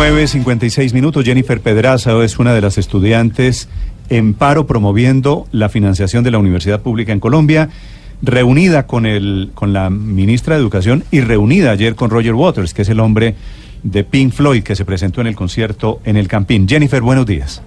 9.56 minutos. Jennifer Pedraza es una de las estudiantes en paro promoviendo la financiación de la universidad pública en Colombia, reunida con, el, con la ministra de Educación y reunida ayer con Roger Waters, que es el hombre de Pink Floyd que se presentó en el concierto en el Campín. Jennifer, buenos días.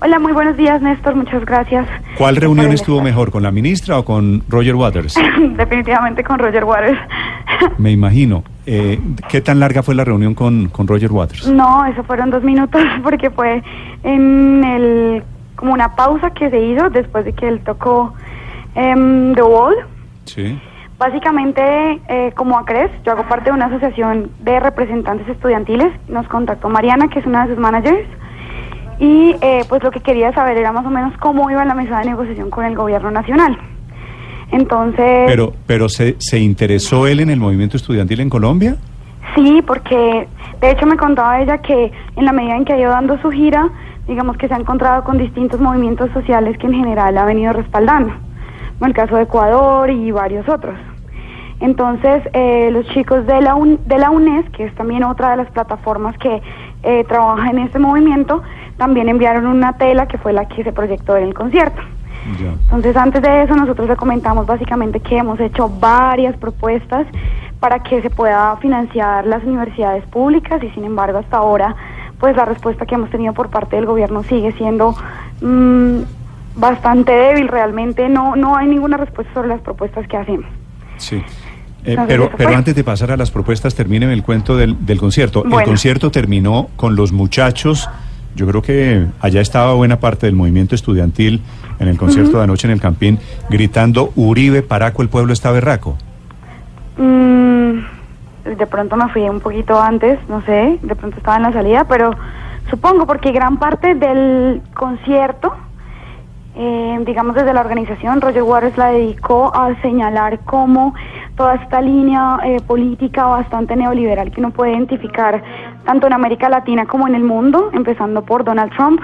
Hola, muy buenos días, Néstor. Muchas gracias. ¿Cuál reunión estuvo mejor, con la ministra o con Roger Waters? Definitivamente con Roger Waters. Me imagino. Eh, ¿Qué tan larga fue la reunión con, con Roger Waters? no, eso fueron dos minutos porque fue en el como una pausa que se hizo después de que él tocó em, The Wall. Sí. Básicamente, eh, como ACRES, yo hago parte de una asociación de representantes estudiantiles. Nos contactó Mariana, que es una de sus managers. Y eh, pues lo que quería saber era más o menos cómo iba la mesa de negociación con el gobierno nacional. Entonces... Pero, pero se, ¿se interesó él en el movimiento estudiantil en Colombia? Sí, porque de hecho me contaba ella que en la medida en que ha ido dando su gira, digamos que se ha encontrado con distintos movimientos sociales que en general ha venido respaldando, como el caso de Ecuador y varios otros. Entonces, eh, los chicos de la, UN- de la UNES, que es también otra de las plataformas que eh, trabaja en este movimiento, también enviaron una tela que fue la que se proyectó en el concierto. Ya. Entonces, antes de eso, nosotros le comentamos básicamente que hemos hecho varias propuestas para que se pueda financiar las universidades públicas y, sin embargo, hasta ahora, pues la respuesta que hemos tenido por parte del gobierno sigue siendo mm, bastante débil. Realmente no, no hay ninguna respuesta sobre las propuestas que hacemos. Sí. Eh, pero, pero antes de pasar a las propuestas, terminen el cuento del, del concierto. El concierto terminó con los muchachos. Yo creo que allá estaba buena parte del movimiento estudiantil en el concierto de anoche en el Campín, gritando Uribe, Paraco, el pueblo está berraco. Mm, de pronto me fui un poquito antes, no sé, de pronto estaba en la salida, pero supongo porque gran parte del concierto, eh, digamos desde la organización, Roger Waters la dedicó a señalar cómo toda esta línea eh, política bastante neoliberal que uno puede identificar tanto en América Latina como en el mundo, empezando por Donald Trump,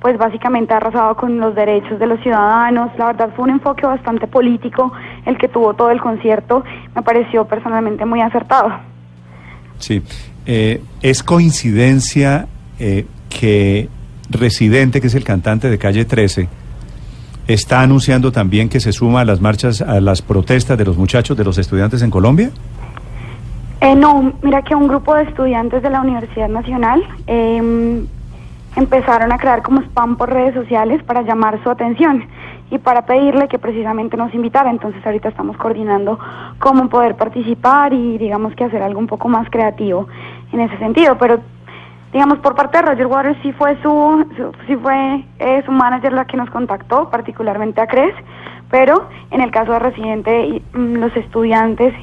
pues básicamente ha arrasado con los derechos de los ciudadanos. La verdad fue un enfoque bastante político el que tuvo todo el concierto. Me pareció personalmente muy acertado. Sí. Eh, ¿Es coincidencia eh, que Residente, que es el cantante de Calle 13, está anunciando también que se suma a las marchas, a las protestas de los muchachos, de los estudiantes en Colombia? Eh, no, mira que un grupo de estudiantes de la Universidad Nacional eh, empezaron a crear como spam por redes sociales para llamar su atención y para pedirle que precisamente nos invitara. Entonces ahorita estamos coordinando cómo poder participar y digamos que hacer algo un poco más creativo en ese sentido. Pero digamos por parte de Roger Waters sí fue su, su- sí fue eh, su manager la que nos contactó, particularmente a Cres, pero en el caso de Residente y, mm, los estudiantes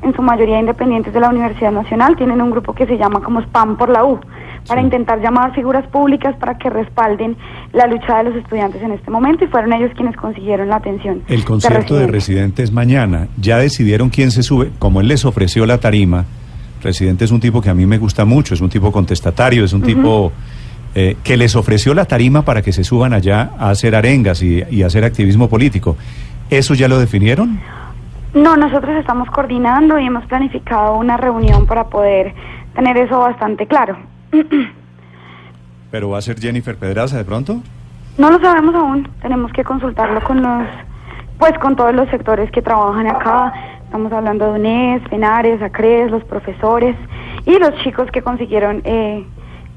en su mayoría independientes de la Universidad Nacional, tienen un grupo que se llama como Spam por la U, para Sí. intentar llamar figuras públicas para que respalden la lucha de los estudiantes en este momento y fueron ellos quienes consiguieron la atención. El concierto de Residente. Residente es mañana. Ya decidieron quién se sube. Como él les ofreció la tarima, Residente es un tipo que a mí me gusta mucho, es un tipo contestatario, es un tipo eh, que les ofreció la tarima para que se suban allá a hacer arengas y, y hacer activismo político. ¿Eso ya lo definieron? No, nosotros estamos coordinando y hemos planificado una reunión para poder tener eso bastante claro. ¿Pero va a ser Jennifer Pedraza de pronto? No lo sabemos aún, tenemos que consultarlo con los, pues con todos los sectores que trabajan acá. Estamos hablando de UNES, Penares, ACRES, los profesores y los chicos que consiguieron eh,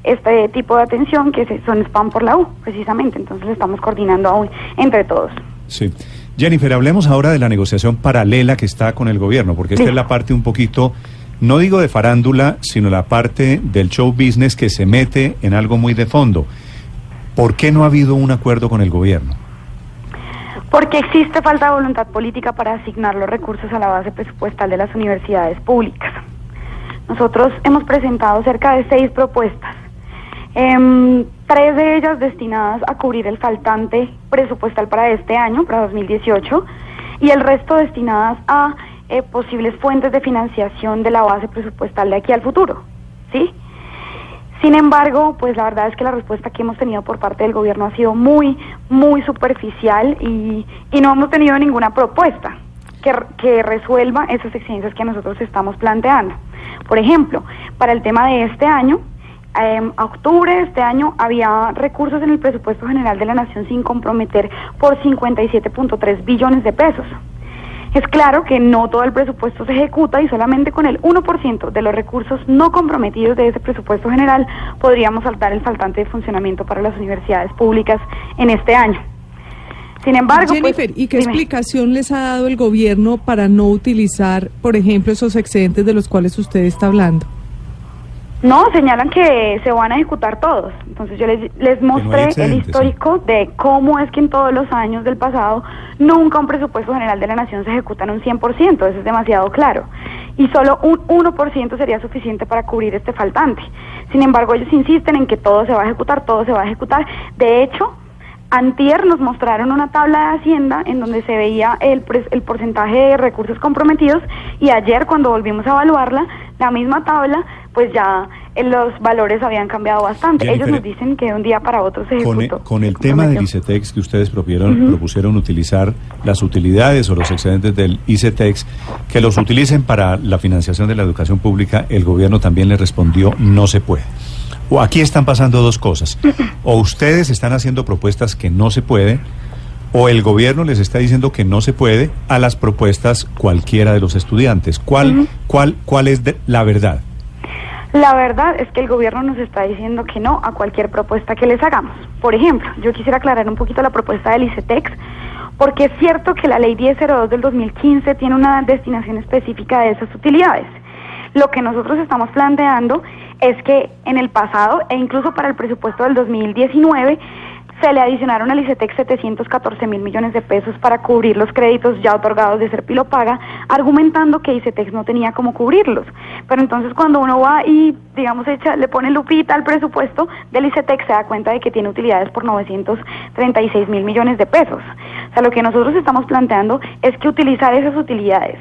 este tipo de atención que son spam por la U, precisamente. Entonces estamos coordinando aún entre todos. Sí. Jennifer, hablemos ahora de la negociación paralela que está con el gobierno, porque esta Sí. es la parte un poquito, no digo de farándula, sino la parte del show business que se mete en algo muy de fondo. ¿Por qué no ha habido un acuerdo con el gobierno? Porque existe falta de voluntad política para asignar los recursos a la base presupuestal de las universidades públicas. Nosotros hemos presentado cerca de seis propuestas, em, tres de ellas destinadas a cubrir el faltante presupuestal para este año, para 2018, y el resto destinadas a eh, posibles fuentes de financiación de la base presupuestal de aquí al futuro, ¿sí? Sin embargo, pues la verdad es que la respuesta que hemos tenido por parte del gobierno ha sido muy, muy superficial y, y no hemos tenido ninguna propuesta que, que resuelva esas exigencias que nosotros estamos planteando. Por ejemplo, para el tema de este año, en octubre de este año había recursos en el presupuesto general de la Nación sin comprometer por 57.3 billones de pesos. Es claro que no todo el presupuesto se ejecuta y solamente con el 1% de los recursos no comprometidos de ese presupuesto general podríamos saltar el faltante de funcionamiento para las universidades públicas en este año. Sin embargo, pues, Jennifer, ¿y qué dime. explicación les ha dado el gobierno para no utilizar, por ejemplo, esos excedentes de los cuales usted está hablando? No, señalan que se van a ejecutar todos. Entonces yo les, les mostré el histórico de cómo es que en todos los años del pasado nunca un presupuesto general de la nación se ejecuta en un 100%, eso es demasiado claro. Y solo un 1% sería suficiente para cubrir este faltante. Sin embargo, ellos insisten en que todo se va a ejecutar, todo se va a ejecutar. De hecho, Antier nos mostraron una tabla de Hacienda en donde se veía el, pres- el porcentaje de recursos comprometidos y ayer cuando volvimos a evaluarla, la misma tabla, pues ya eh, los valores habían cambiado bastante. Jennifer, Ellos nos dicen que de un día para otro se Con, ejecutó. e- con el tema del. ICETEX que ustedes propusieron, propusieron utilizar las utilidades o los excedentes del ICETEX, que los utilicen para la financiación de la educación pública, el gobierno también le respondió no se puede. O aquí están pasando dos cosas. O ustedes están haciendo propuestas que no se puede, o el gobierno les está diciendo que no se puede a las propuestas cualquiera de los estudiantes. ¿Cuál, cuál, cuál es de- la verdad? La verdad es que el gobierno nos está diciendo que no a cualquier propuesta que les hagamos. Por ejemplo, yo quisiera aclarar un poquito la propuesta del ICETEX, porque es cierto que la ley 1002 del 2015 tiene una destinación específica de esas utilidades. Lo que nosotros estamos planteando es que en el pasado e incluso para el presupuesto del 2019 se le adicionaron al ICETEX 714 mil millones de pesos para cubrir los créditos ya otorgados de Serpilo Paga, argumentando que ICETEX no tenía cómo cubrirlos. Pero entonces cuando uno va y, digamos, echa, le pone lupita al presupuesto del ICETEX, se da cuenta de que tiene utilidades por 936 mil millones de pesos. O sea, lo que nosotros estamos planteando es que utilizar esas utilidades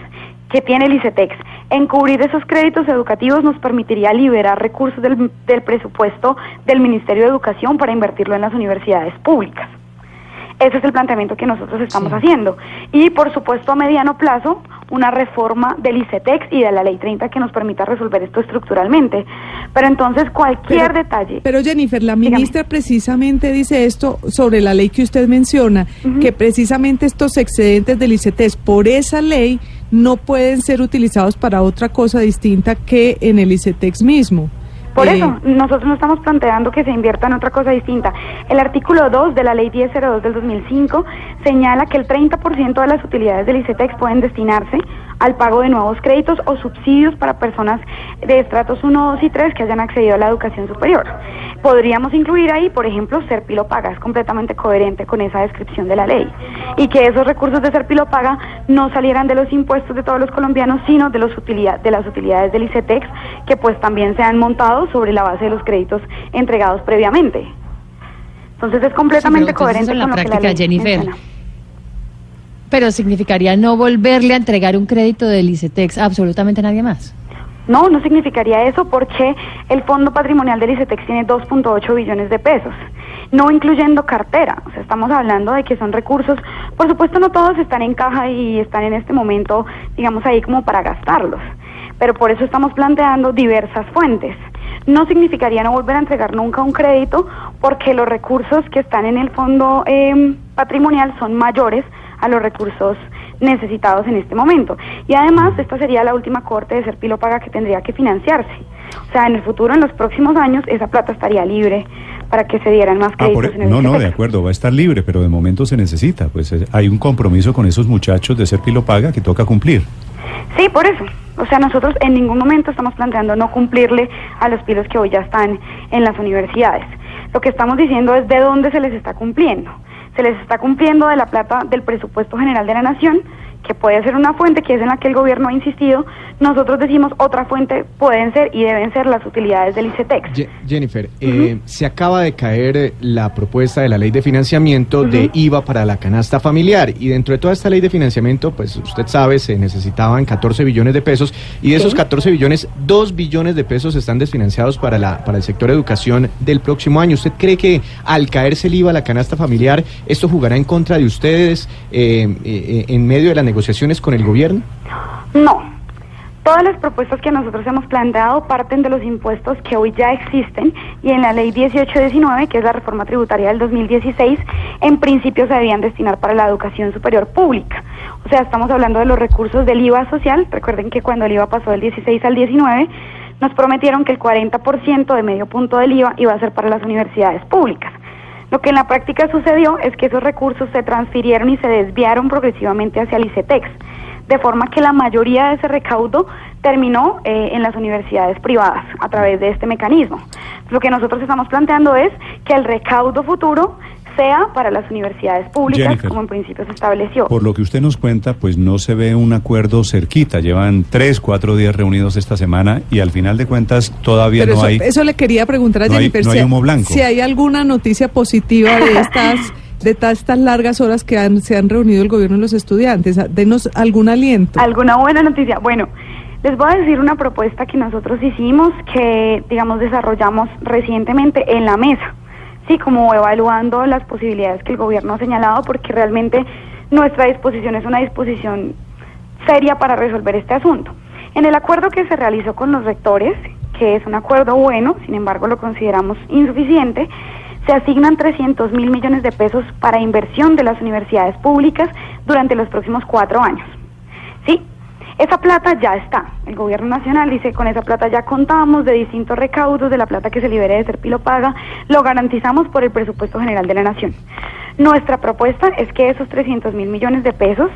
que tiene el ICETEX en cubrir esos créditos educativos nos permitiría liberar recursos del, del presupuesto del Ministerio de Educación para invertirlo en las universidades públicas. Ese es el planteamiento que nosotros estamos haciendo. Y por supuesto a mediano plazo, una reforma del ICETEX y de la Ley 30 que nos permita resolver esto estructuralmente. Pero entonces cualquier Pero- detalle... Pero Jennifer, la Dígame. ministra precisamente dice esto sobre la ley que usted menciona, que precisamente estos excedentes del ICETEX por esa ley no pueden ser utilizados para otra cosa distinta que en el ICETEX mismo. Por Eh, eso, nosotros no estamos planteando que se invierta en otra cosa distinta. El artículo 2 de la Ley 1002 del 2005 señala que el 30% de las utilidades del ICETEX pueden destinarse al pago de nuevos créditos o subsidios para personas de estratos 1, 2 y 3 que hayan accedido a la educación superior. Podríamos incluir ahí, por ejemplo, Serpilo Paga, es completamente coherente con esa descripción de la ley. Y que esos recursos de Serpilo Paga no salieran de los impuestos de todos los colombianos, sino de, los utilidad, de las utilidades del ICETEX, que pues también se han montado sobre la base de los créditos entregados previamente. Entonces es completamente Sí, pero entonces coherente en la con lo que la ley Jennifer. menciona. Pero significaría no volverle a entregar un crédito del ICETEX a absolutamente nadie más. No, no significaría eso porque el fondo patrimonial del ICETEX tiene 2.8 billones de pesos, no incluyendo cartera. O sea, estamos hablando de que son recursos, por supuesto no todos están en caja y están en este momento, digamos, ahí como para gastarlos, pero por eso estamos planteando diversas fuentes. No significaría no volver a entregar nunca un crédito porque los recursos que están en el fondo eh, patrimonial son mayores a los recursos necesitados en este momento. Y además, esta sería la última corte de Serpilo Paga que tendría que financiarse. O sea, en el futuro, en los próximos años, esa plata estaría libre para que se dieran más Ah, créditos por- en el no, no, ICETEX. de acuerdo, va a estar libre, pero de momento se necesita. Pues eh, hay un compromiso con esos muchachos de ser Paga que toca cumplir. Sí, por eso. O sea, nosotros en ningún momento estamos planteando no cumplirle a los pilos que hoy ya están en las universidades. Lo que estamos diciendo es de dónde se les está cumpliendo. Se les está cumpliendo de la plata del presupuesto general de la nación, que puede ser una fuente que es en la que el gobierno ha insistido, nosotros decimos otra fuente pueden ser y deben ser las utilidades del ICETEX. Ye- Jennifer, eh, se acaba de caer eh, la propuesta de la ley de financiamiento de IVA para la canasta familiar y dentro de toda esta ley de financiamiento, pues usted sabe, se necesitaban 14 billones de pesos y de esos 14 billones, 2 billones de pesos están desfinanciados para, la, para el sector educación del próximo año. ¿Usted cree que al caerse el IVA a la canasta familiar, esto jugará en contra de ustedes eh, eh, en medio de las negociaciones con el gobierno? No. Todas las propuestas que nosotros hemos planteado parten de los impuestos que hoy ya existen y en la ley 1819, que es la reforma tributaria del 2016, en principio se debían destinar para la educación superior pública. O sea, estamos hablando de los recursos del IVA social. Recuerden que cuando el IVA pasó del 16 al 19, nos prometieron que el 40% de medio punto del IVA iba a ser para las universidades públicas. Lo que en la práctica sucedió es que esos recursos se transfirieron y se desviaron progresivamente hacia el ICETEX, de forma que la mayoría de ese recaudo terminó eh, en las universidades privadas a través de este mecanismo. Lo que nosotros estamos planteando es que el recaudo futuro sea para las universidades públicas, Jennifer. como en principio se estableció. Por lo que usted nos cuenta, pues no se ve un acuerdo cerquita. Llevan tres, cuatro días reunidos esta semana y al final de cuentas todavía Pero no eso, hay. eso le quería preguntar a no hay- Jennifer. no hay si, humo blanco. si hay alguna noticia positiva de estas de ta- estas largas horas que han- se han reunido el gobierno y los estudiantes. A- Denos algún aliento. ¿Alguna buena noticia? Bueno, les voy a decir una propuesta que nosotros hicimos, que, digamos, desarrollamos recientemente en la mesa. Sí, como evaluando las posibilidades que el gobierno ha señalado, porque realmente nuestra disposición es una disposición seria para resolver este asunto. En el acuerdo que se realizó con los rectores, que es un acuerdo bueno, sin embargo lo consideramos insuficiente, se asignan 300 mil millones de pesos para inversión de las universidades públicas durante los próximos cuatro años. Esa plata ya está. El gobierno nacional dice con esa plata ya contamos de distintos recaudos de la plata que se libere de Serpilo Paga, lo garantizamos por el presupuesto general de la nación. Nuestra propuesta es que esos 300 mil millones de pesos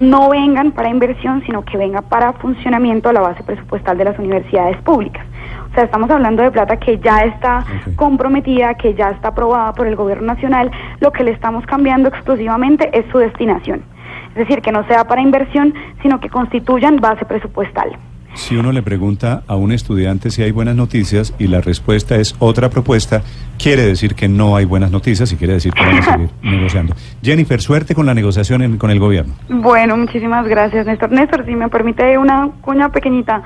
no vengan para inversión, sino que venga para funcionamiento a la base presupuestal de las universidades públicas. O sea, estamos hablando de plata que ya está comprometida, que ya está aprobada por el gobierno nacional. Lo que le estamos cambiando exclusivamente es su destinación. Es decir, que no sea para inversión, sino que constituyan base presupuestal. Si uno le pregunta a un estudiante si hay buenas noticias y la respuesta es otra propuesta, quiere decir que no hay buenas noticias y quiere decir que van a seguir negociando. Jennifer, suerte con la negociación en- con el gobierno. Bueno, muchísimas gracias, Néstor. Néstor, si me permite una cuña pequeñita.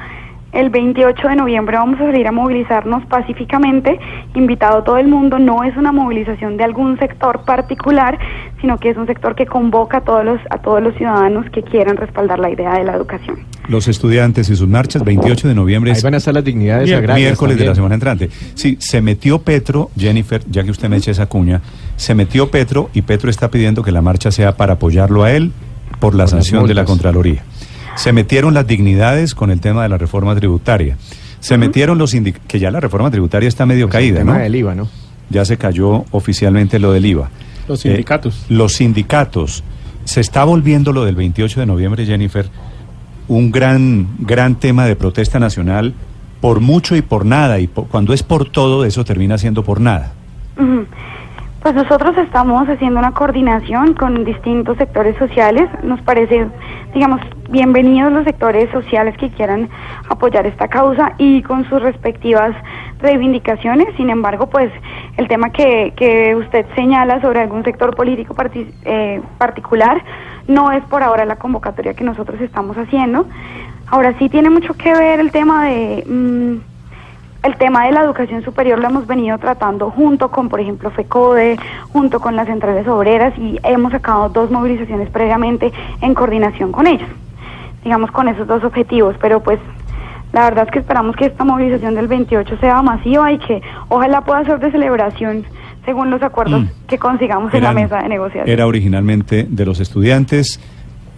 El 28 de noviembre vamos a salir a movilizarnos pacíficamente, invitado todo el mundo. No es una movilización de algún sector particular, sino que es un sector que convoca a todos los, a todos los ciudadanos que quieran respaldar la idea de la educación. Los estudiantes y sus marchas, 28 de noviembre Ahí es van a estar las dignidades miércoles de la semana entrante. Sí, se metió Petro, Jennifer, ya que usted me echa esa cuña, se metió Petro y Petro está pidiendo que la marcha sea para apoyarlo a él por la sanción de la. Contraloría. Se metieron las dignidades con el tema de la reforma tributaria. Se metieron los que ya la reforma tributaria está medio Pues caída, el tema ¿no? del IVA, ¿no? Ya se cayó oficialmente lo del IVA. Los Eh, sindicatos. los sindicatos. Se está volviendo lo del 28 de noviembre, Jennifer, un gran, gran tema de protesta nacional por mucho y por nada. Y po- cuando es por todo, eso termina siendo por nada. Pues nosotros estamos haciendo una coordinación con distintos sectores sociales. Nos parece, digamos, bienvenidos los sectores sociales que quieran apoyar esta causa y con sus respectivas reivindicaciones. Sin embargo, pues el tema que, que usted señala sobre algún sector político eh, particular no es por ahora la convocatoria que nosotros estamos haciendo. Ahora sí tiene mucho que ver el tema de... mm, el tema de la educación superior lo hemos venido tratando junto con, por ejemplo, FECODE, junto con las centrales obreras y hemos sacado dos movilizaciones previamente en coordinación con ellos, digamos con esos dos objetivos, pero pues la verdad es que esperamos que esta movilización del 28 sea masiva y que ojalá pueda ser de celebración según los acuerdos Mm. que consigamos en la mesa de negociación. Era originalmente de los estudiantes.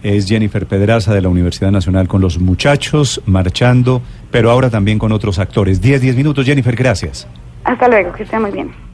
Es Jennifer Pedraza de la Universidad Nacional con los muchachos marchando, pero ahora también con otros actores. 10, 10 minutos. Jennifer, gracias. Hasta luego, que esté muy bien.